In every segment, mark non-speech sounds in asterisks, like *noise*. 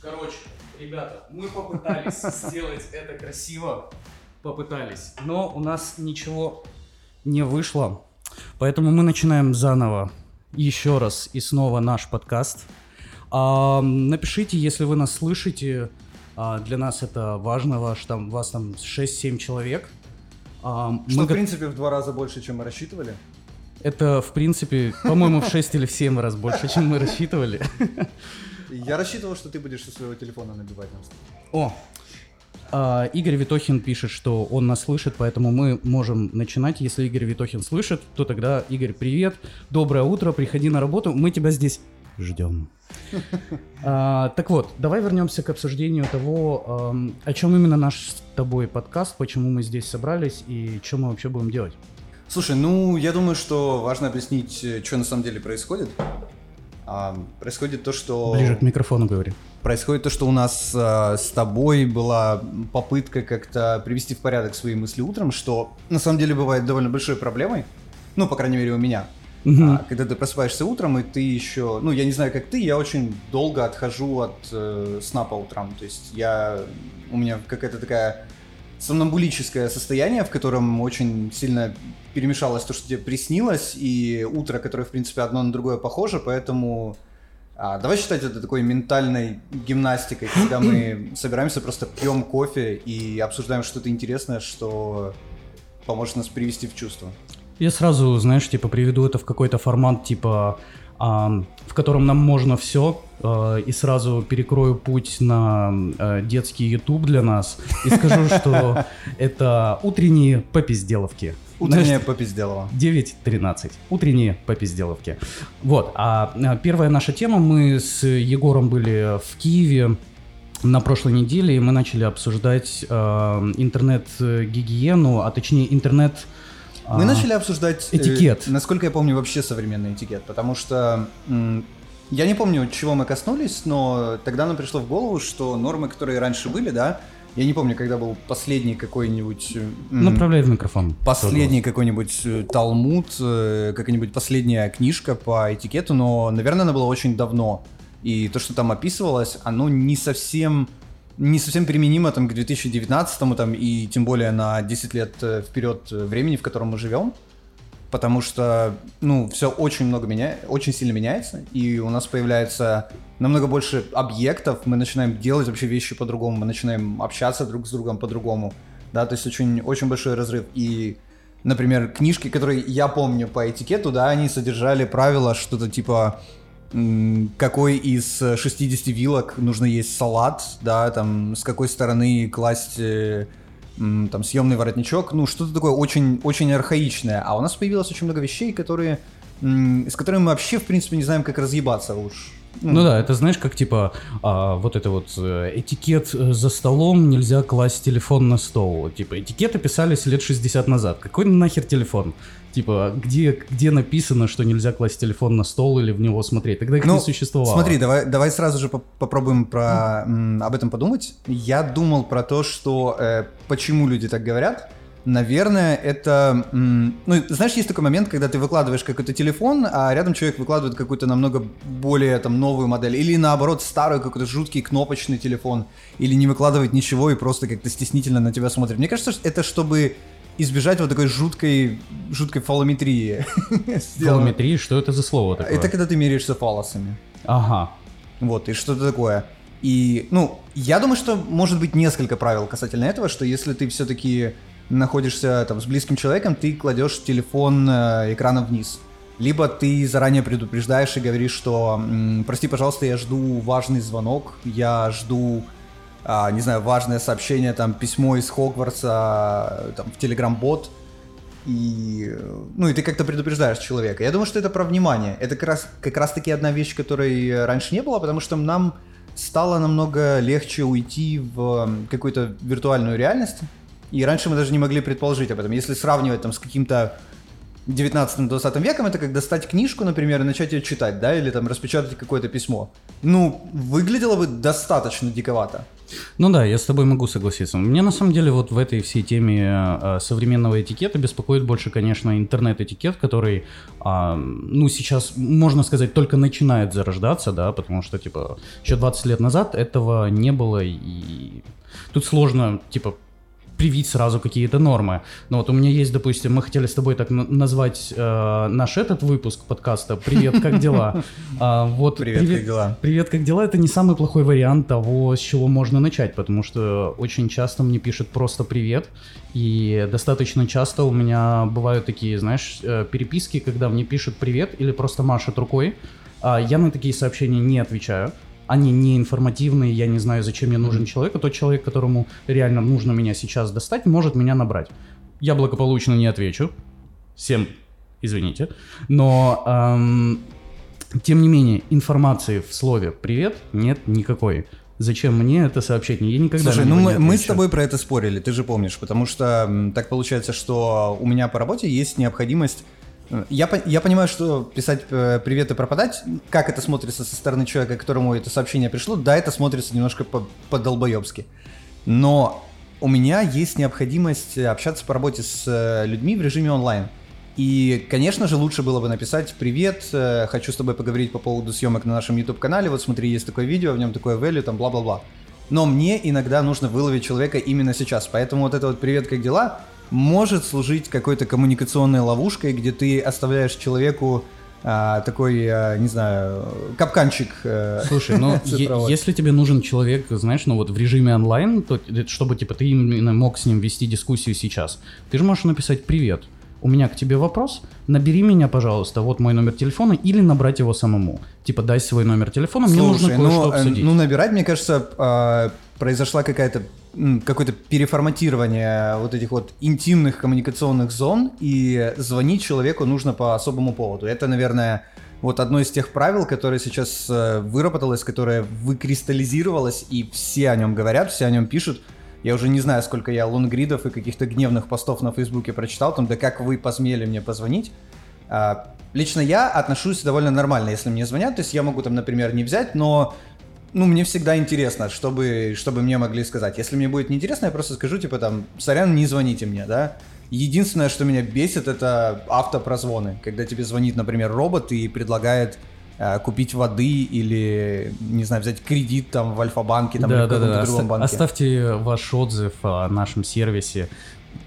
Короче, ребята, мы попытались сделать это красиво. Попытались. Но у нас ничего не вышло. Поэтому мы начинаем заново. Еще раз и снова наш подкаст. А, напишите, если вы нас слышите. А, для нас это важно. Ваш, там, вас там 6-7 человек. А, Что, мы... в принципе, в два раза больше, чем мы рассчитывали. Это, в принципе, по-моему, в 6 или в 7 раз больше, чем мы рассчитывали. *laughs* Я рассчитывал, что ты будешь со своего телефона набивать нам. О, а, Игорь Витохин пишет, что он нас слышит, поэтому мы можем начинать. Если Игорь Витохин слышит, то тогда, Игорь, привет, доброе утро, приходи на работу, мы тебя здесь ждем. *laughs* А, так вот, давай вернемся к обсуждению того, а, о чем именно наш с тобой подкаст, почему мы здесь собрались и что мы вообще будем делать. Слушай, ну, я думаю, что важно объяснить, э, что на самом деле происходит. А, происходит то, что... Ближе к микрофону говори. Происходит то, что у нас а, с тобой была попытка как-то привести в порядок свои мысли утром, что на самом деле бывает довольно большой проблемой. Ну, по крайней мере, у меня. Угу. А, когда ты просыпаешься утром, и ты еще... Ну, я не знаю, как ты, я очень долго отхожу от э, сна по утрам. То есть я... У меня какая-то такая сомнамбулическое состояние, в котором очень сильно перемешалось то, что тебе приснилось, и утро, которое, в принципе, одно на другое похоже, поэтому... А, давай считать это такой ментальной гимнастикой, когда мы *clears throat* собираемся, просто пьем кофе и обсуждаем что-то интересное, что поможет нас привести в чувство. Я сразу, знаешь, типа приведу это в какой-то формат, типа, в котором нам можно все, а, и сразу перекрою путь на а, детский YouTube для нас и скажу, *laughs* что это утренние попизделовки. Утренняя попизделова. 9.13. Утренние попизделовки. Вот. А, а первая наша тема. Мы с Егором были в Киеве на прошлой неделе, и мы начали обсуждать э, интернет-гигиену, а точнее интернет... Мы начали обсуждать... Э, этикет. Э, насколько я помню, вообще современный этикет, потому что... Я не помню, чего мы коснулись, но тогда нам пришло в голову, что нормы, которые раньше были, да, я не помню, когда был последний какой-нибудь... Направляй в микрофон. Последний какой-нибудь э, талмуд, э, какая-нибудь последняя книжка по этикету, но, наверное, она была очень давно. И то, что там описывалось, оно не совсем не совсем применимо там, к 2019 там, и тем более на 10 лет э, вперед времени, в котором мы живем потому что, ну, все очень много меняется, очень сильно меняется, и у нас появляется намного больше объектов, мы начинаем делать вообще вещи по-другому, мы начинаем общаться друг с другом по-другому, да, то есть очень, очень большой разрыв, и, например, книжки, которые я помню по этикету, да, они содержали правила что-то типа какой из 60 вилок нужно есть салат, да, там, с какой стороны класть э, там съемный воротничок, ну что-то такое очень, очень архаичное. А у нас появилось очень много вещей, которые, с которыми мы вообще, в принципе, не знаем, как разъебаться уж. Ну, да, это знаешь, как типа а, вот это вот э, этикет э, за столом, нельзя класть телефон на стол. Типа этикеты писались лет 60 назад. Какой нахер телефон? Типа, где, где написано, что нельзя класть телефон на стол или в него смотреть? Тогда их ну, не существовало. Смотри, давай, давай сразу же попробуем про, м, об этом подумать. Я думал про то, что э, почему люди так говорят. Наверное, это... Ну, знаешь, есть такой момент, когда ты выкладываешь какой-то телефон, а рядом человек выкладывает какую-то намного более там новую модель. Или наоборот, старый какой-то жуткий кнопочный телефон. Или не выкладывает ничего и просто как-то стеснительно на тебя смотрит. Мне кажется, это чтобы избежать вот такой жуткой, жуткой фалометрии. *laughs* Фалометрии? Что это за слово такое? Это когда ты меряешься фалосами. Ага. Вот, и что-то такое. И, ну, я думаю, что может быть несколько правил касательно этого, что если ты все-таки находишься там с близким человеком, ты кладешь телефон э, экраном вниз. Либо ты заранее предупреждаешь и говоришь, что прости, пожалуйста, я жду важный звонок, я жду а, не знаю, важное сообщение, там, письмо из Хогвартса, там, в Телеграм-бот, и, ну, и ты как-то предупреждаешь человека. Я думаю, что это про внимание. Это как раз, как раз таки одна вещь, которой раньше не было, потому что нам стало намного легче уйти в какую-то виртуальную реальность, и раньше мы даже не могли предположить об этом. Если сравнивать там с каким-то 19-20 веком, это как достать книжку, например, и начать ее читать, да, или там распечатать какое-то письмо. Ну, выглядело бы достаточно диковато. Ну да, я с тобой могу согласиться. Мне на самом деле вот в этой всей теме э, современного этикета беспокоит больше, конечно, интернет-этикет, который, э, ну, сейчас, можно сказать, только начинает зарождаться, да, потому что, типа, еще 20 лет назад этого не было, и тут сложно, типа, привить сразу какие-то нормы. Но вот у меня есть, допустим, мы хотели с тобой так назвать э, наш этот выпуск подкаста «Привет, как дела?». *laughs* А, вот привет, привет, как дела? Привет, как дела? Это не самый плохой вариант того, с чего можно начать, потому что очень часто мне пишут просто «привет», и достаточно часто у меня бывают такие, знаешь, э, переписки, когда мне пишут «привет» или просто машут рукой, а я на такие сообщения не отвечаю, они не информативные, я не знаю, зачем мне нужен человек, а тот человек, которому реально нужно меня сейчас достать, может меня набрать. Я благополучно не отвечу. Всем извините. Но, эм, тем не менее, информации в слове «привет» нет никакой. Зачем мне это сообщение? Я никогда Слушай, ну мы, мы с тобой про это спорили, ты же помнишь, потому что так получается, что у меня по работе есть необходимость я, я понимаю, что писать э, привет и пропадать, как это смотрится со стороны человека, которому это сообщение пришло, да, это смотрится немножко по-долбоебски. Но у меня есть необходимость общаться по работе с э, людьми в режиме онлайн. И, конечно же, лучше было бы написать «Привет, э, хочу с тобой поговорить по поводу съемок на нашем YouTube-канале, вот смотри, есть такое видео, в нем такое value, там бла-бла-бла». Но мне иногда нужно выловить человека именно сейчас, поэтому вот это вот «Привет, как дела?» Может служить какой-то коммуникационной ловушкой, где ты оставляешь человеку а, такой, а, не знаю, капканчик. А, Слушай, ну *laughs* если тебе нужен человек, знаешь, ну вот в режиме онлайн, то чтобы типа ты именно мог с ним вести дискуссию сейчас, ты же можешь написать привет. У меня к тебе вопрос. Набери меня, пожалуйста, вот мой номер телефона, или набрать его самому. Типа, дай свой номер телефона, Слушай, мне нужно кое-что ну, обсудить. Ну, набирать, мне кажется, а, произошла какая-то какое-то переформатирование вот этих вот интимных коммуникационных зон, и звонить человеку нужно по особому поводу. Это, наверное, вот одно из тех правил, которое сейчас э, выработалось, которое выкристаллизировалось, и все о нем говорят, все о нем пишут. Я уже не знаю, сколько я лонгридов и каких-то гневных постов на Фейсбуке прочитал, там, да как вы посмели мне позвонить. А, лично я отношусь довольно нормально, если мне звонят, то есть я могу там, например, не взять, но ну, мне всегда интересно, чтобы, чтобы мне могли сказать. Если мне будет неинтересно, я просто скажу, типа, там, сорян, не звоните мне, да. Единственное, что меня бесит, это автопрозвоны. Когда тебе звонит, например, робот и предлагает э, купить воды или, не знаю, взять кредит там в Альфа-банке, там, да, или в каком-то да, другом банке. Оставьте ваш отзыв о нашем сервисе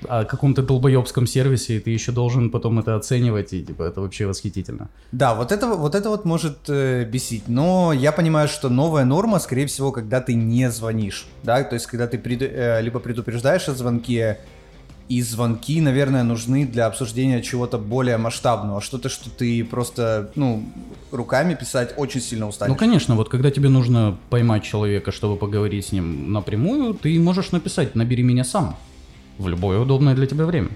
о каком-то долбоебском сервисе, и ты еще должен потом это оценивать, и типа это вообще восхитительно. Да, вот это вот, это вот может э, бесить, но я понимаю, что новая норма, скорее всего, когда ты не звонишь, да, то есть когда ты пред, э, либо предупреждаешь о звонке, и звонки, наверное, нужны для обсуждения чего-то более масштабного, что-то, что ты просто, ну, руками писать очень сильно устанешь. Ну, конечно, вот когда тебе нужно поймать человека, чтобы поговорить с ним напрямую, ты можешь написать «набери меня сам» в любое удобное для тебя время.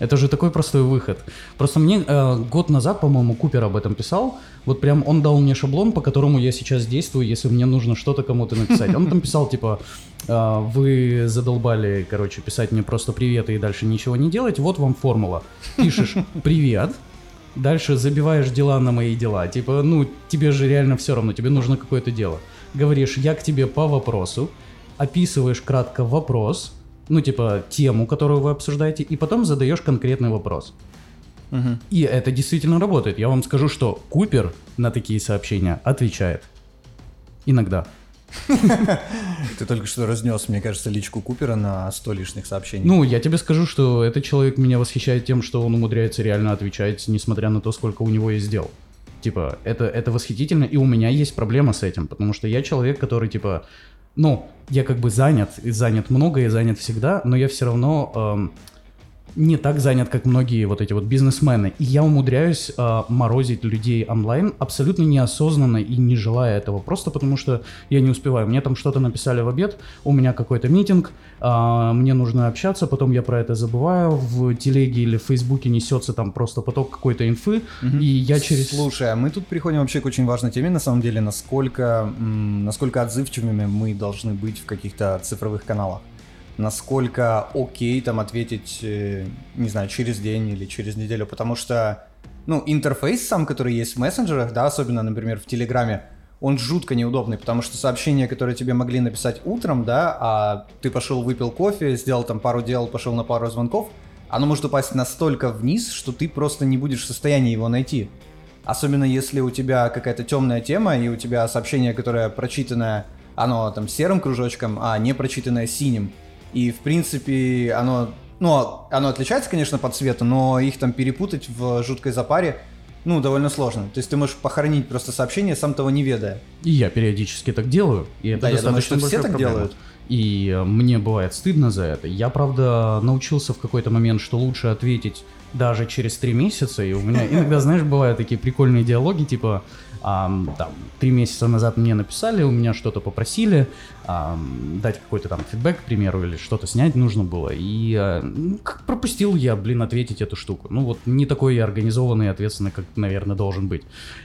Это же такой простой выход. Просто мне э, год назад, по-моему, Купер об этом писал. Вот прям он дал мне шаблон, по которому я сейчас действую, если мне нужно что-то кому-то написать. Он там писал, типа, э, вы задолбали, короче, писать мне просто привет и дальше ничего не делать. Вот вам формула. Пишешь привет, дальше забиваешь дела на мои дела. Типа, ну, тебе же реально все равно, тебе нужно какое-то дело. Говоришь, я к тебе по вопросу, описываешь кратко вопрос, ну, типа, тему, которую вы обсуждаете, и потом задаешь конкретный вопрос. Угу. И это действительно работает. Я вам скажу, что Купер на такие сообщения отвечает. Иногда. Ты только что разнес, мне кажется, личку Купера на 100 лишних сообщений. Ну, я тебе скажу, что этот человек меня восхищает тем, что он умудряется реально отвечать, несмотря на то, сколько у него есть дел. Типа, это, это восхитительно, и у меня есть проблема с этим, потому что я человек, который, типа, ну, я как бы занят, и занят много, и занят всегда, но я все равно эм, не так занят, как многие вот эти вот бизнесмены. И я умудряюсь э, морозить людей онлайн абсолютно неосознанно и не желая этого, просто потому что я не успеваю. Мне там что-то написали в обед, у меня какой-то митинг, э, мне нужно общаться, потом я про это забываю, в телеге или в фейсбуке несется там просто поток какой-то инфы, угу. и я через... Слушай, а мы тут приходим вообще к очень важной теме, на самом деле, насколько, насколько отзывчивыми мы должны быть в каких-то цифровых каналах насколько окей там ответить, э, не знаю, через день или через неделю, потому что, ну, интерфейс сам, который есть в мессенджерах, да, особенно, например, в Телеграме, он жутко неудобный, потому что сообщения, которые тебе могли написать утром, да, а ты пошел, выпил кофе, сделал там пару дел, пошел на пару звонков, оно может упасть настолько вниз, что ты просто не будешь в состоянии его найти. Особенно если у тебя какая-то темная тема, и у тебя сообщение, которое прочитанное, оно там серым кружочком, а не прочитанное синим. И, в принципе, оно, ну, оно отличается, конечно, по цвету, но их там перепутать в жуткой запаре, ну, довольно сложно. То есть ты можешь похоронить просто сообщение, сам того не ведая. И я периодически так делаю. И это да, я думаю, что все так проблема. делают. И э, мне бывает стыдно за это. Я, правда, научился в какой-то момент, что лучше ответить даже через три месяца. И у меня *laughs* иногда, знаешь, бывают такие прикольные диалоги, типа, ам, там, три месяца назад мне написали, у меня что-то попросили, дать какой-то там фидбэк, к примеру, или что-то снять нужно было. И э, ну, пропустил я, блин, ответить эту штуку. Ну вот не такой я организованный и ответственный, как, наверное, должен быть.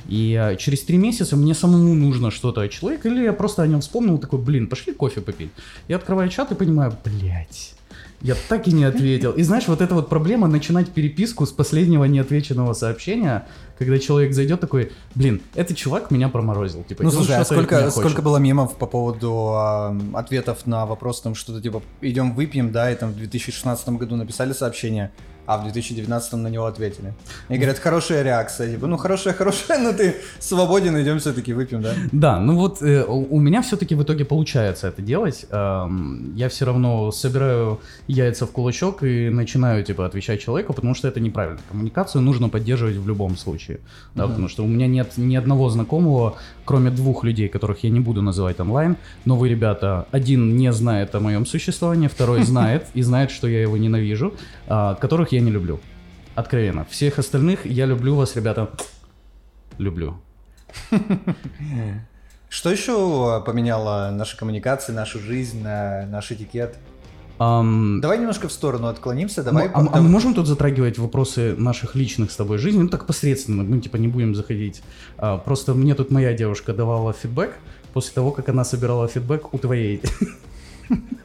И э, через три месяца мне самому нужно что-то от человека, или я просто о нем вспомнил, такой, блин, пошли кофе попить. Я открываю чат и понимаю, блядь, я так и не ответил. И знаешь, вот эта вот проблема начинать переписку с последнего неотвеченного сообщения, когда человек зайдет такой, блин, этот чувак меня проморозил. Типа, Ну слушай, а сколько, сколько было мемов по поводу а, ответов на вопрос, там что-то типа идем выпьем, да, и там в 2016 году написали сообщение, а в 2019 на него ответили. И говорят, хорошая реакция, типа, ну хорошая, хорошая, но ты свободен, идем все-таки выпьем, да? Да, ну вот э, у у меня все-таки в итоге получается это делать. Эм, я все равно собираю яйца в кулачок и начинаю типа отвечать человеку, потому что это неправильно. Коммуникацию нужно поддерживать в любом случае, да, потому что у меня нет ни одного знакомого, кроме двух людей, которых я не буду называть онлайн. Но вы, ребята, один не знает о моем существовании, второй *laughs* знает и знает, что я его ненавижу, а, которых я не люблю. Откровенно. Всех остальных я люблю вас, ребята. Люблю. *laughs* Что еще поменяло наши коммуникации, нашу жизнь, на- наш этикет? Ам, Давай немножко в сторону отклонимся, давай... Ну, а, а давай- мы можем тут затрагивать вопросы наших личных с тобой жизней? Ну, так посредственно, мы типа не будем заходить. А, просто мне тут моя девушка давала фидбэк после того, как она собирала фидбэк у твоей. *laughs*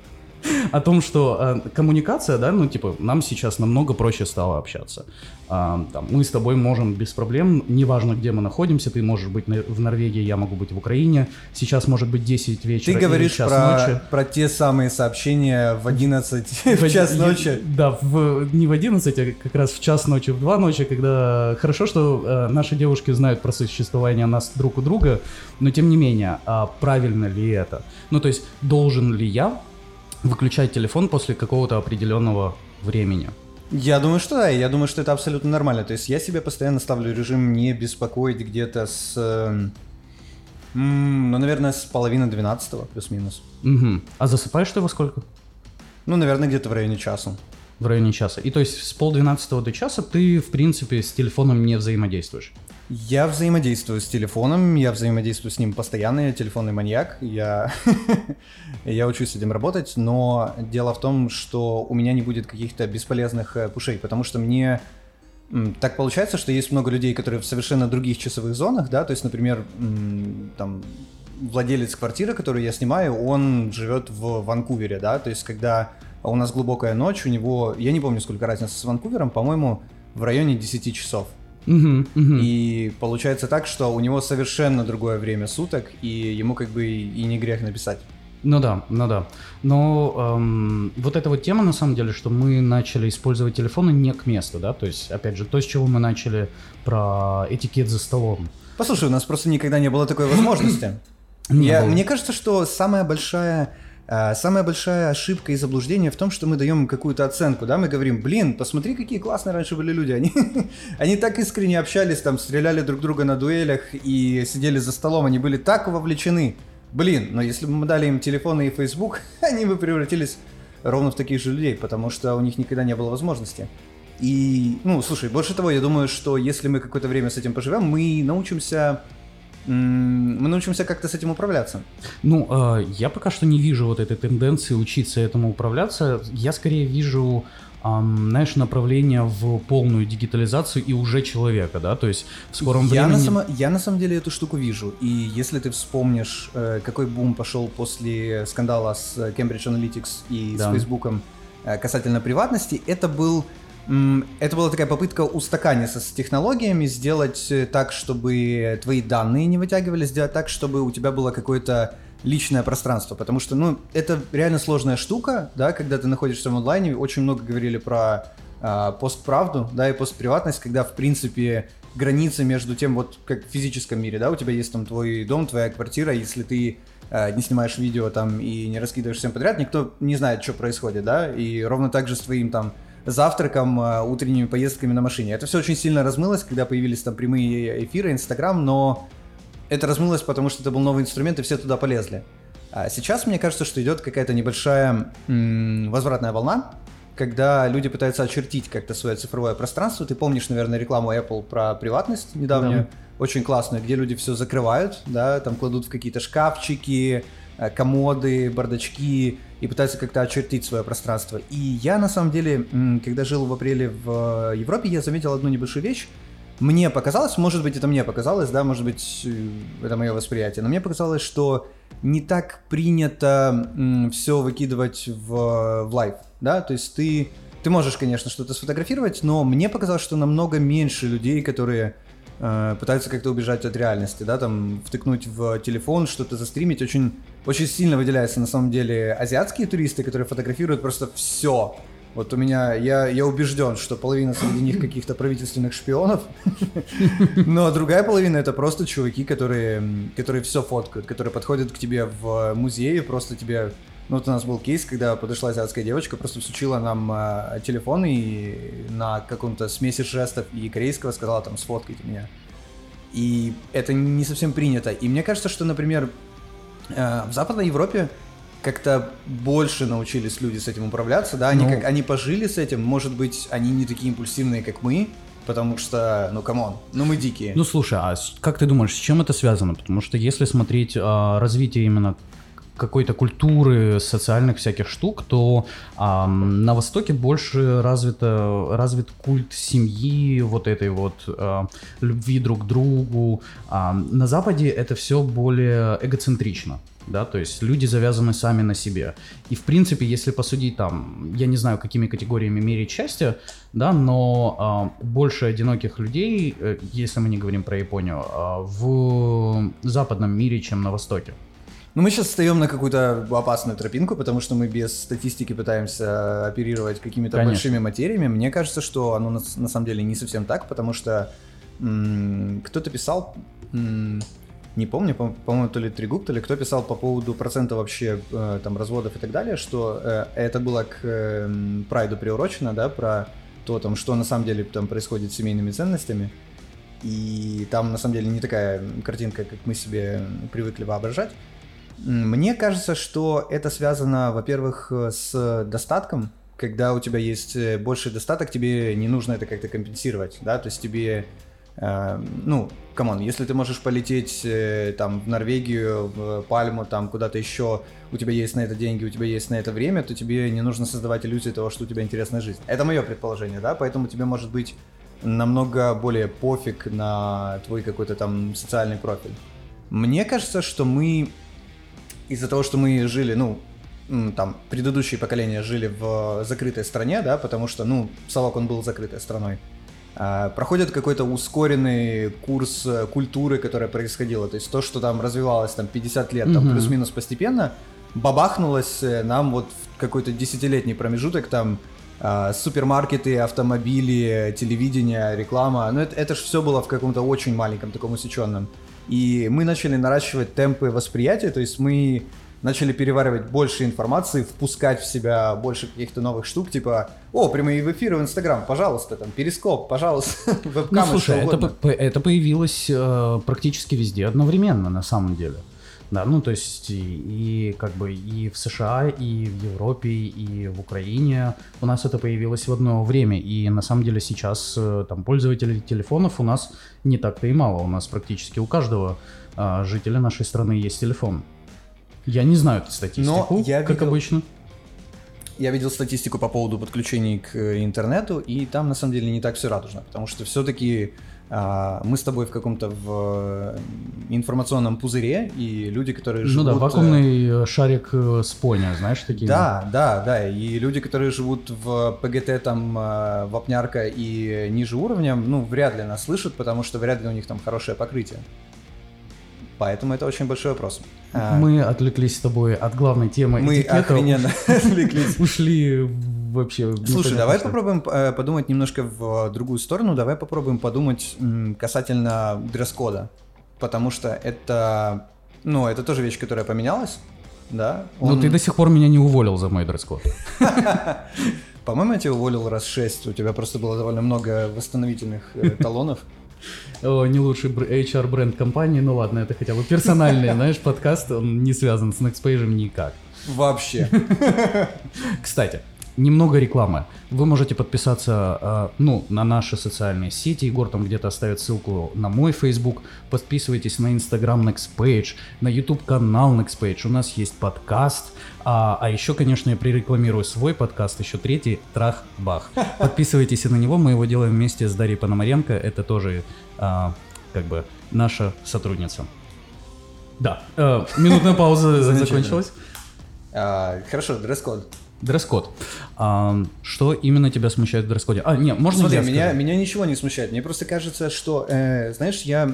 *laughs* О том, что а, коммуникация, да, ну, типа, нам сейчас намного проще стало общаться. А, там, мы с тобой можем без проблем, неважно, где мы находимся, ты можешь быть в Норвегии, я могу быть в Украине. Сейчас может быть 10 вечера Ты или говоришь час про, ночи. про те самые сообщения в 11 *laughs* в час я- ночи. Да, в, не в 11, а как раз в час ночи, в 2 ночи, когда... Хорошо, что э, наши девушки знают про существование нас друг у друга, но тем не менее, а правильно ли это? Ну, то есть, должен ли я выключать телефон после какого-то определенного времени? Я думаю, что да, я думаю, что это абсолютно нормально. То есть я себе постоянно ставлю режим не беспокоить где-то с... эм, ну, наверное, с половины 12 плюс-минус. Мгм. А засыпаешь ты во сколько? Ну, наверное, где-то в районе часа. В районе часа. И то есть с полдвенадцатого до часа ты, в принципе, с телефоном не взаимодействуешь. Я взаимодействую с телефоном, я взаимодействую с ним постоянно, я телефонный маньяк, я, *laughs* я учусь с этим работать, но дело в том, что у меня не будет каких-то бесполезных э, пушей, потому что мне так получается, что есть много людей, которые в совершенно других часовых зонах, да, то есть, например, там владелец квартиры, которую я снимаю, он живет в Ванкувере, да, то есть когда у нас глубокая ночь, у него, я не помню, сколько разница с Ванкувером, по-моему, в районе 10 часов. Мгм, мгм. И получается так, что у него совершенно другое время суток, и ему как бы и не грех написать. Ну да, ну да. Но эм, вот эта вот тема, на самом деле, что мы начали использовать телефоны не к месту, да, то есть, опять же, то, с чего мы начали про этикет за столом. Послушай, у нас просто никогда не было такой возможности. *coughs* Не Я- было. Мне кажется, что самая большая, самая большая ошибка и заблуждение в том, что мы даем какую-то оценку, да, мы говорим, блин, посмотри, какие классные раньше были люди, они, *laughs* они так искренне общались, там, стреляли друг друга на дуэлях и сидели за столом, они были так вовлечены. Блин, но если бы мы дали им телефоны и Facebook, *laughs* они бы превратились ровно в таких же людей, потому что у них никогда не было возможности. И, ну, слушай, больше того, я думаю, что если мы какое-то время с этим поживем, мы научимся, мы научимся как-то с этим управляться. Ну, э, я пока что не вижу вот этой тенденции учиться этому управляться. Я скорее вижу, знаешь, направление в полную дигитализацию и уже человека, да, то есть в скором я, времени... на само- я на самом деле эту штуку вижу. И если ты вспомнишь, э, какой бум пошел после скандала с Cambridge Analytics и Да. с Фейсбуком э, касательно приватности, это был Это была такая попытка устаканиться с технологиями, сделать э, так, чтобы твои данные не вытягивали, сделать так, чтобы у тебя было какое-то личное пространство, потому что, ну, это реально сложная штука, да, когда ты находишься в онлайне, очень много говорили про э, постправду, да, и постприватность, когда, в принципе, границы между тем, вот как в физическом мире, да, у тебя есть там твой дом, твоя квартира, если ты э, не снимаешь видео там и не раскидываешь всем подряд, никто не знает, что происходит, да, и ровно так же с твоим там завтраком, э, утренними поездками на машине. Это все очень сильно размылось, когда появились там прямые эфиры, Инстаграм, но это размылось, потому что это был новый инструмент, и все туда полезли. А сейчас мне кажется, что идет какая-то небольшая м- возвратная волна, когда люди пытаются очертить как-то свое цифровое пространство. Ты помнишь, наверное, рекламу Apple про приватность недавнюю, да. очень классную, где люди все закрывают, да, там кладут в какие-то шкафчики, комоды, бардачки и пытаются как-то очертить свое пространство. И я, на самом деле, когда жил в апреле в Европе, я заметил одну небольшую вещь. Мне показалось, может быть, это мне показалось, да, может быть, э, это мое восприятие, но мне показалось, что не так принято все выкидывать в, в live, да, то есть ты, ты можешь, конечно, что-то сфотографировать, но мне показалось, что намного меньше людей, которые э, пытаются как-то убежать от реальности, да, там втыкнуть в телефон, что-то застримить, очень, очень сильно выделяются на самом деле азиатские туристы, которые фотографируют просто все. Вот у меня, я, я убежден, что половина среди них каких-то правительственных шпионов, *laughs* но другая половина это просто чуваки, которые, которые все фоткают, которые подходят к тебе в музее, просто тебе ну, вот у нас был кейс, когда подошла азиатская девочка, просто всучила нам э, телефон и на каком-то смеси жестов и корейского сказала там сфоткайте меня. И это не совсем принято. И мне кажется, что, например, э, в Западной Европе как-то больше научились люди с этим управляться, да, они ну... как они пожили с этим, может быть, они не такие импульсивные, как мы, потому что, ну, come on, ну мы дикие. Ну, слушай, а как ты думаешь, с чем это связано? Потому что если смотреть а, развитие именно какой-то культуры, социальных всяких штук, то а, на Востоке больше развито, развит культ семьи, вот этой вот а, любви друг к другу. А, на Западе это все более эгоцентрично да, то есть люди завязаны сами на себе. И в принципе, если посудить там, я не знаю, какими категориями мерить счастье, да, но э, больше одиноких людей, э, если мы не говорим про Японию, э, в западном мире, чем на Востоке. Ну, мы сейчас встаем на какую-то опасную тропинку, потому что мы без статистики пытаемся оперировать какими-то Конечно. большими материями. Мне кажется, что оно на, на самом деле не совсем так, потому что м- кто-то писал, м- не помню, по- по-моему, то ли Тригуб, то ли кто писал по поводу процента вообще э, там разводов и так далее, что э, это было к э, прайду приурочено, да, про то, там, что на самом деле там происходит с семейными ценностями. И там на самом деле не такая картинка, как мы себе привыкли воображать. Мне кажется, что это связано, во-первых, с достатком. Когда у тебя есть э, больший достаток, тебе не нужно это как-то компенсировать, да, то есть тебе, э, ну, come on, если ты можешь полететь э, там в Норвегию, в Пальму, там куда-то еще, у тебя есть на это деньги, у тебя есть на это время, то тебе не нужно создавать иллюзии того, что у тебя интересная жизнь. Это мое предположение, да, поэтому тебе может быть намного более пофиг на твой какой-то там социальный профиль. Мне кажется, что мы из-за того, что мы жили, ну, там, предыдущие поколения жили в закрытой стране, да, потому что, ну, Совок, он был закрытой страной, а, проходит какой-то ускоренный курс э, культуры, которая происходила, то есть то, что там развивалось там 50 лет, там, mm-hmm. плюс-минус постепенно, бабахнулось э, нам вот в какой-то десятилетний промежуток, там, а, супермаркеты, автомобили, телевидение, реклама, ну, это, это же все было в каком-то очень маленьком таком усеченном. И мы начали наращивать темпы восприятия, то есть мы начали переваривать больше информации, впускать в себя больше каких-то новых штук, типа, о, прямые эфиры в Инстаграм, пожалуйста, там, Перископ, пожалуйста, *laughs* вебкам, Ну, слушай, это, это появилось э, практически везде одновременно, на самом деле. Да, ну то есть и, и как бы и в США, и в Европе, и в Украине у нас это появилось в одно время. И на самом деле сейчас э, там пользователей телефонов у нас не так-то и мало. У нас практически у каждого а, жителя нашей страны есть телефон. Я не знаю эту статистику, Но я как видел, обычно. Я видел статистику по поводу подключений к интернету, и там на самом деле не так все радужно, потому что все-таки мы с тобой в каком-то в э, информационном пузыре, и люди, которые Ну живут... да, э, вакуумный э, шарик с пони, знаешь, такие. Да, да, да. И люди, которые живут в ПГТ, там, Вапнярка и ниже уровнем, ну, вряд ли нас слышат, потому что вряд ли у них там хорошее покрытие. Поэтому это очень большой вопрос. А, Мы отвлеклись с тобой от главной темы мы этикета, охрененно *laughs* отвлеклись. ушли вообще... Слушай, давай что. попробуем э, подумать немножко в другую сторону. Давай попробуем подумать касательно дресс-кода. Потому что это, ну, это тоже вещь, которая поменялась. Да? Ну Он- ты до сих пор меня не уволил за мой дресс-код. *laughs* По-моему, я тебя уволил раз шесть. У тебя просто было довольно много восстановительных э, талонов. О, не лучший бр- HR-бренд компании, ну ладно, это хотя бы персональный, знаешь, подкаст, он не связан с NextPage никак. Вообще. Кстати, немного рекламы. Вы можете подписаться, э, ну, на наши социальные сети. Егор там где-то оставит ссылку на мой Facebook. Подписывайтесь на Instagram NextPage, на YouTube канал NextPage. У нас есть подкаст. А, а еще, конечно, я прирекламирую свой подкаст, еще третий, Трах-Бах. *laughs* Подписывайтесь и на него, мы его делаем вместе с Дарьей Пономаренко. Это тоже, а, как бы, наша сотрудница. Да, э, минутная пауза *laughs* закончилась. А, Хорошо, дресс-код. Дресс-код. А, что именно тебя смущает в дресс-коде? А, не, можно Смотри, я меня, скажу? меня ничего не смущает. Мне просто кажется, что, э, знаешь, я,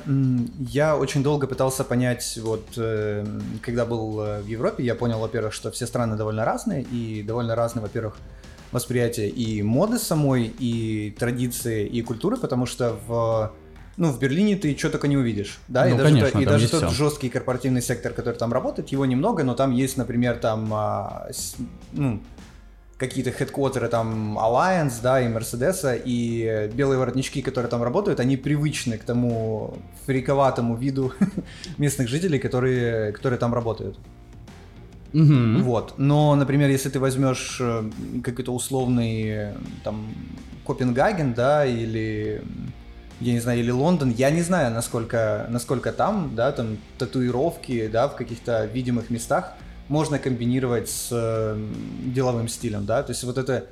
я очень долго пытался понять, вот, э, когда был э, в Европе, я понял, во-первых, что все страны довольно разные, и довольно разные, во-первых, восприятие и моды самой, и традиции, и культуры, потому что в ну, в Берлине ты что только не увидишь, да, Ну, и даже, конечно, то- и даже тот всё. жесткий корпоративный сектор, который там работает, его немного, но там есть, например, там, а, ну, какие-то хедквотеры там Alliance, да, и Мерседеса, и белые воротнички, которые там работают, они привычны к тому фриковатому виду *laughs* местных жителей, которые, которые там работают. Мгм. Вот. Но, например, если ты возьмешь э, какой-то условный там Копенгаген, да, или я не знаю, или Лондон, я не знаю, насколько, насколько там, да, там татуировки, да, в каких-то видимых местах можно комбинировать с э, деловым стилем, да, то есть вот это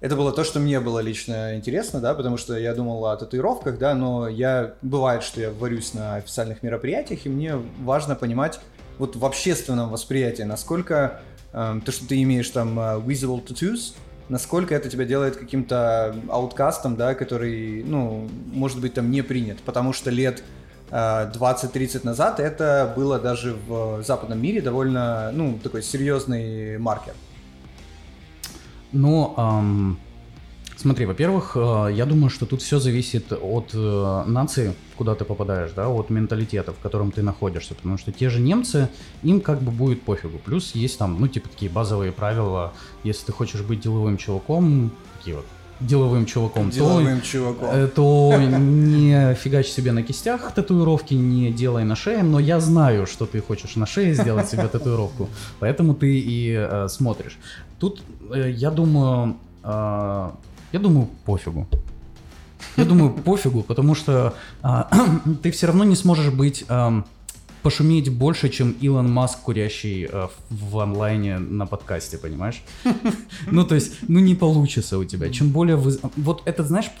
это было то, что мне было лично интересно, да, потому что я думал о татуировках, да, но я бывает, что я варюсь на официальных мероприятиях, и мне важно понимать вот в общественном восприятии, насколько э, то, что ты имеешь там э, visible tattoos, насколько это тебя делает каким-то ауткастом, да, который, ну, может быть, там не принят, потому что лет 20-30 назад это было даже в западном мире довольно, ну, такой серьезный маркер. Ну, ам, смотри, во-первых, э, я думаю, что тут все зависит от э, нации, куда ты попадаешь, да, от менталитета, в котором ты находишься, потому что те же немцы, им как бы будет пофигу. Плюс есть там, ну, типа такие базовые правила, если ты хочешь быть деловым чуваком, такие вот, деловым чуваком, то Деловым чуваком. Э, то не фигач себе на кистях татуировки, не делай на шее, но я знаю, что ты хочешь на шее сделать себе татуировку, поэтому ты и э, смотришь. Тут э, я думаю, э, я думаю пофигу. Я думаю пофигу, потому что а, *clears throat* ты все равно не сможешь быть ам, пошуметь больше, чем Илон Маск, курящий э, в онлайне на подкасте, понимаешь? *laughs* Ну, то есть, ну не получится у тебя. Чем более. Вот это, знаешь,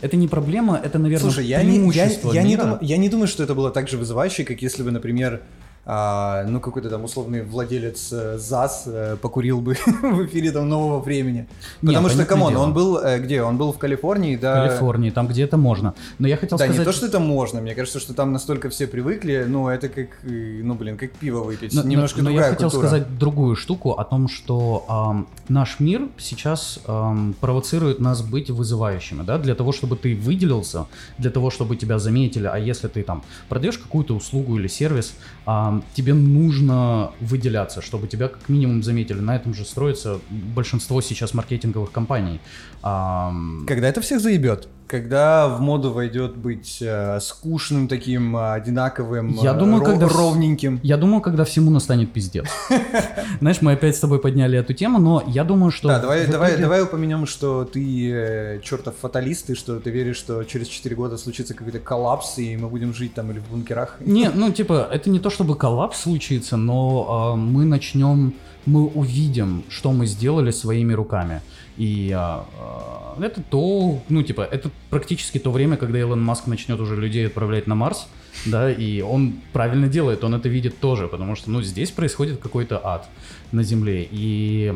это не проблема, это, наверное, Слушай, я не, я, я, не думаю, я не думаю, что это было так же вызывающе, как если бы, например, а, ну какой-то там условный владелец э, ЗАЗ э, покурил бы *laughs* в эфире там нового времени. Потому что, понятное come on, дело. он был э, где? Он был в Калифорнии, В да. Калифорнии, там где-то можно. Но я хотел Да, сказать... не то, что это можно. Мне кажется, что там настолько все привыкли, ну, это как, ну, блин, как пиво выпить. Но- но- Немножко но другая я хотел культура. сказать другую штуку о том, что ам, наш мир сейчас ам, провоцирует нас быть вызывающими, да, для того, чтобы ты выделился, для того, чтобы тебя заметили, а если ты там продаешь какую-то услугу или сервис, ам, тебе нужно выделяться, чтобы тебя как минимум заметили. На этом же строится большинство сейчас маркетинговых компаний. Когда это всех заебет? Когда в моду войдет быть э, скучным таким, э, одинаковым, Я э, думаю, ро- когда ровненьким. Я думаю, когда всему настанет пиздец. *laughs* Знаешь, мы опять с тобой подняли эту тему, но я думаю, что... Да, давай, давай, давай упомянем, что ты э, чертов фаталист, и что ты веришь, что через 4 года случится какой-то коллапс, и мы будем жить там или в бункерах. Не, ну типа, это не то чтобы коллапс случится, но а, мы начнем мы увидим, что мы сделали своими руками. И а, а, это то, ну, типа, это практически то время, когда Илон Маск начнет уже людей отправлять на Марс, да, и он правильно делает, он это видит тоже, потому что, ну, здесь происходит какой-то ад на Земле, и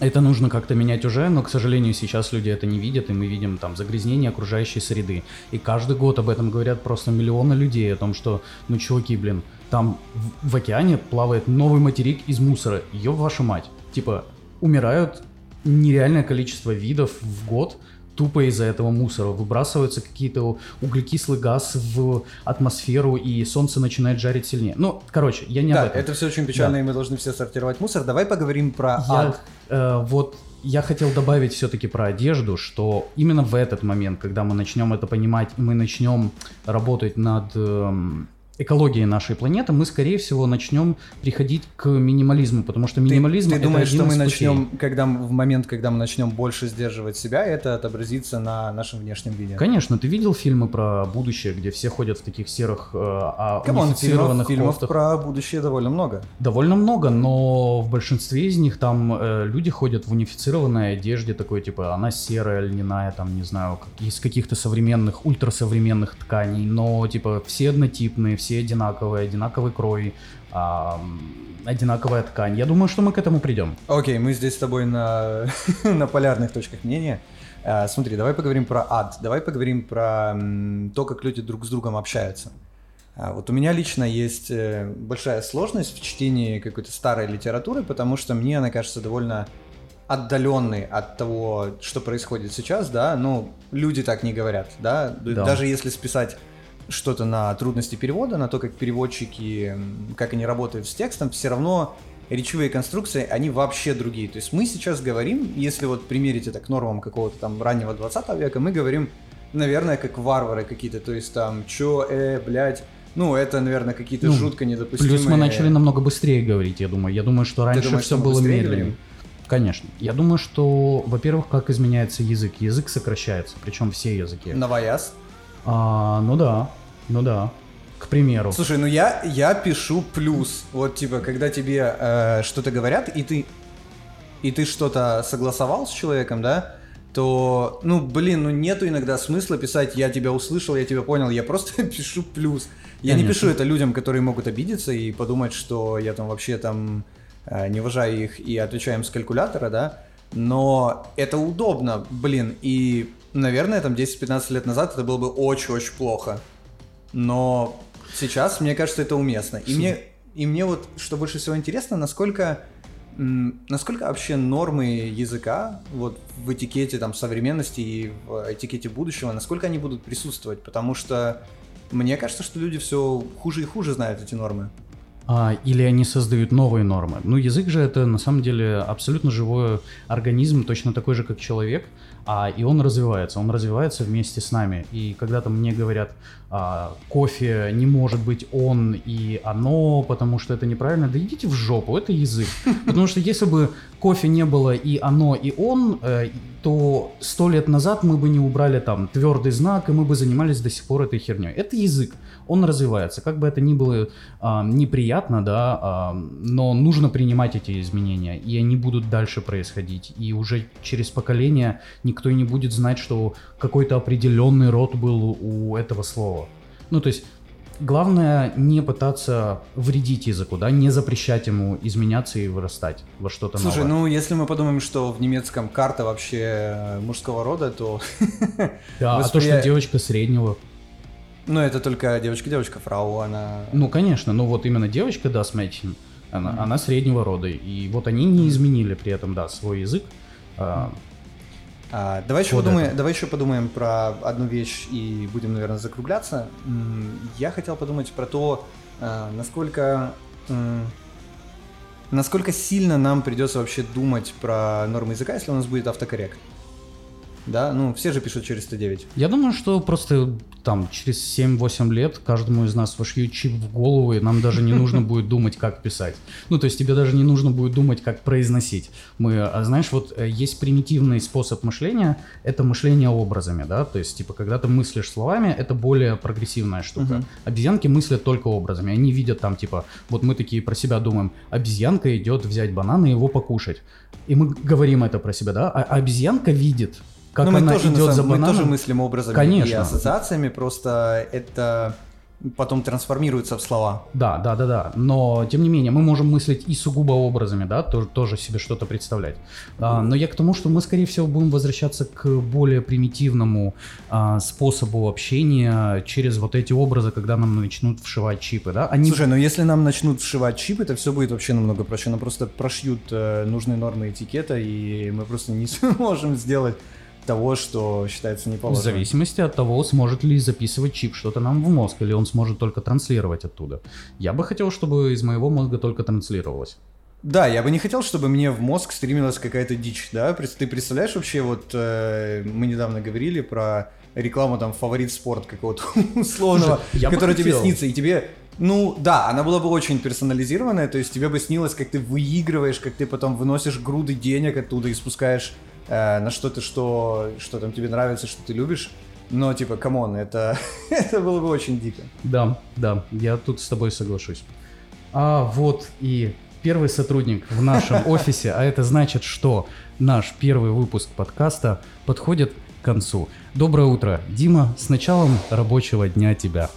это нужно как-то менять уже, но, к сожалению, сейчас люди это не видят, и мы видим там загрязнение окружающей среды. И каждый год об этом говорят просто миллионы людей, о том, что, ну, чуваки, блин, там в, в океане плавает новый материк из мусора, ёб вашу мать. Типа, умирают нереальное количество видов в год, тупо из-за этого мусора. Выбрасываются какие-то углекислый газ в атмосферу, и солнце начинает жарить сильнее. Ну, короче, я не да, об этом. это все очень печально, Да. и мы должны все сортировать мусор. Давай поговорим про Я, ад. э, вот я хотел добавить все-таки про одежду, что именно в этот момент, когда мы начнем это понимать, и мы начнем работать над эм, экологией нашей планеты, мы, скорее всего, начнем приходить к минимализму, потому что Ты- минимализм Ты, это думаешь, что мы путей. начнем, когда в момент, когда мы начнем больше сдерживать себя, это отобразится на нашем внешнем виде? Конечно, ты видел фильмы про будущее, где все ходят в таких серых, э, а Камон, фильмов, унифицированных фильмов кофтах? про будущее довольно много. Довольно много, но в большинстве из них там э, люди ходят в унифицированной одежде, такой типа она серая, льняная, там, не знаю, из каких-то современных, ультрасовременных тканей, но типа все однотипные, все одинаковые, одинаковый крой, а, одинаковая ткань. Я думаю, что мы к этому придем. Окей, мы здесь с тобой на, *laughs* на полярных точках мнения. А, смотри, давай поговорим про ад. Давай поговорим про м, то, как люди друг с другом общаются. А, вот у меня лично есть э, большая сложность в чтении какой-то старой литературы, потому что мне она кажется довольно отдаленной от того, что происходит сейчас, да, ну, люди так не говорят, да, Да. даже если списать что-то на трудности перевода, на то, как переводчики, как они работают с текстом, все равно речевые конструкции, они вообще другие. То есть мы сейчас говорим, если вот примерить это к нормам какого-то там раннего 20 века, мы говорим, наверное, как варвары какие-то, то есть там, чё, э, блядь, ну, это, наверное, какие-то Ну, жутко недопустимые... Плюс мы начали намного быстрее говорить, я думаю. Я думаю, что раньше думаешь, все было медленнее. говорим? Конечно. Я думаю, что, во-первых, как изменяется язык. Язык сокращается, причем все языки. Новояз. А, ну да, ну да. К примеру. Слушай, ну я, я пишу плюс. Вот типа, когда тебе э, что-то говорят, и ты и ты что-то согласовал с человеком, да, то, ну, блин, ну нету иногда смысла писать «я тебя услышал, я тебя понял», я просто *laughs* пишу плюс. Я не Конечно. пишу это людям, которые могут обидеться и подумать, что я там вообще там э, не уважаю их и отвечаю им с калькулятора, да, но это удобно, блин, и, наверное, там 10-15 лет назад это было бы очень-очень плохо. Но сейчас, мне кажется, это уместно. И мне, и мне вот, что больше всего интересно, насколько, насколько вообще нормы языка вот в этикете там современности и в этикете будущего, насколько они будут присутствовать, потому что мне кажется, что люди все хуже и хуже знают эти нормы. А, или они создают новые нормы. Ну, язык же это на самом деле абсолютно живой организм, точно такой же, как человек, а, и он развивается, он развивается вместе с нами. И когда там мне говорят, а, кофе не может быть он и оно, потому что это неправильно, да идите в жопу, это язык. *laughs* Потому что если бы кофе не было и оно, и он, э, то сто лет назад мы бы не убрали там твердый знак, и мы бы занимались до сих пор этой херней. Это язык, он развивается. Как бы это ни было а, неприятно, да, а, но нужно принимать эти изменения, и они будут дальше происходить. И уже через поколение никто и не будет знать, что какой-то определенный род был у этого слова. Ну, то есть Главное не пытаться вредить языку, да, не запрещать ему изменяться и вырастать во что-то Слушай, новое. ну если мы подумаем, что в немецком карта вообще э, мужского рода, то, да, а то, что девочка среднего, ну это только девочка-девочка, фрау, она... ну, конечно, ну вот именно девочка, да, с Mädchen, она, она среднего рода, и вот они не изменили при этом, да, свой язык. а, А, давай, еще подумаем, давай еще подумаем про одну вещь и будем, наверное, закругляться. Я хотел подумать про то, а, насколько, насколько сильно нам придется вообще думать про нормы языка, если у нас будет автокоррект. Да? Ну, все же пишут через 109. Я думаю, что просто там через 7-8 лет каждому из нас вошьют чип в голову, и нам даже не нужно *laughs* будет думать, как писать. Ну, то есть тебе даже не нужно будет думать, как произносить. Мы, а знаешь, вот э, есть примитивный способ мышления, это мышление образами, да, то есть, типа, когда ты мыслишь словами, это более прогрессивная штука. Обезьянки мыслят только образами, они видят там, типа, вот мы такие про себя думаем, обезьянка идет взять банан и его покушать. И мы говорим это про себя, да, а обезьянка видит, как Но Ну, мы она тоже, идет за мы бананом. тоже мыслим образами и Конечно. ассоциациями, просто это потом трансформируется в слова. Да, да, да, да. Но тем не менее, мы можем мыслить и сугубо образами, да, тоже, тоже себе что-то представлять. А, но я к тому, что мы, скорее всего, будем возвращаться к более примитивному а, способу общения через вот эти образы, когда нам начнут вшивать чипы, да. Они Слушай, ну если нам начнут вшивать чип, это все будет вообще намного проще. Нам просто прошьют э, нужные нормы этикета, и мы просто не *laughs* сможем сделать того, что считается в неположенным. зависимости от того, сможет ли записывать чип что-то нам в мозг, или он сможет только транслировать оттуда. Я бы хотел, чтобы из моего мозга только транслировалось. Да, я бы не хотел, чтобы мне в мозг стримилась какая-то дичь, да? Ты представляешь вообще, вот э, мы недавно говорили про рекламу там фаворит спорт какого-то *laughs* условного, который тебе снится, и тебе, ну да, она была бы очень персонализированная, то есть тебе бы снилось, как ты выигрываешь, как ты потом выносишь груды денег оттуда и спускаешь э, на что-то, что, что там тебе нравится, что ты любишь. Но типа, come on, это, *laughs* это было бы очень дико. Да, да, я тут с тобой соглашусь. А вот и первый сотрудник в нашем *laughs* офисе, а это значит, что наш первый выпуск подкаста подходит к концу. Доброе утро, Дима, с началом рабочего дня тебя.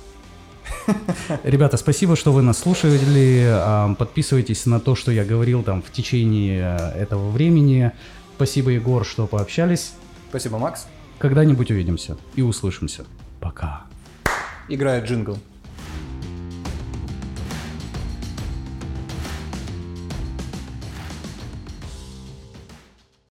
*laughs* Ребята, спасибо, что вы нас слушали. Подписывайтесь на то, что я говорил там в течение э, этого времени. Спасибо, Егор, что пообщались. Спасибо, Макс. Когда-нибудь увидимся и услышимся. Пока. Играет джингл.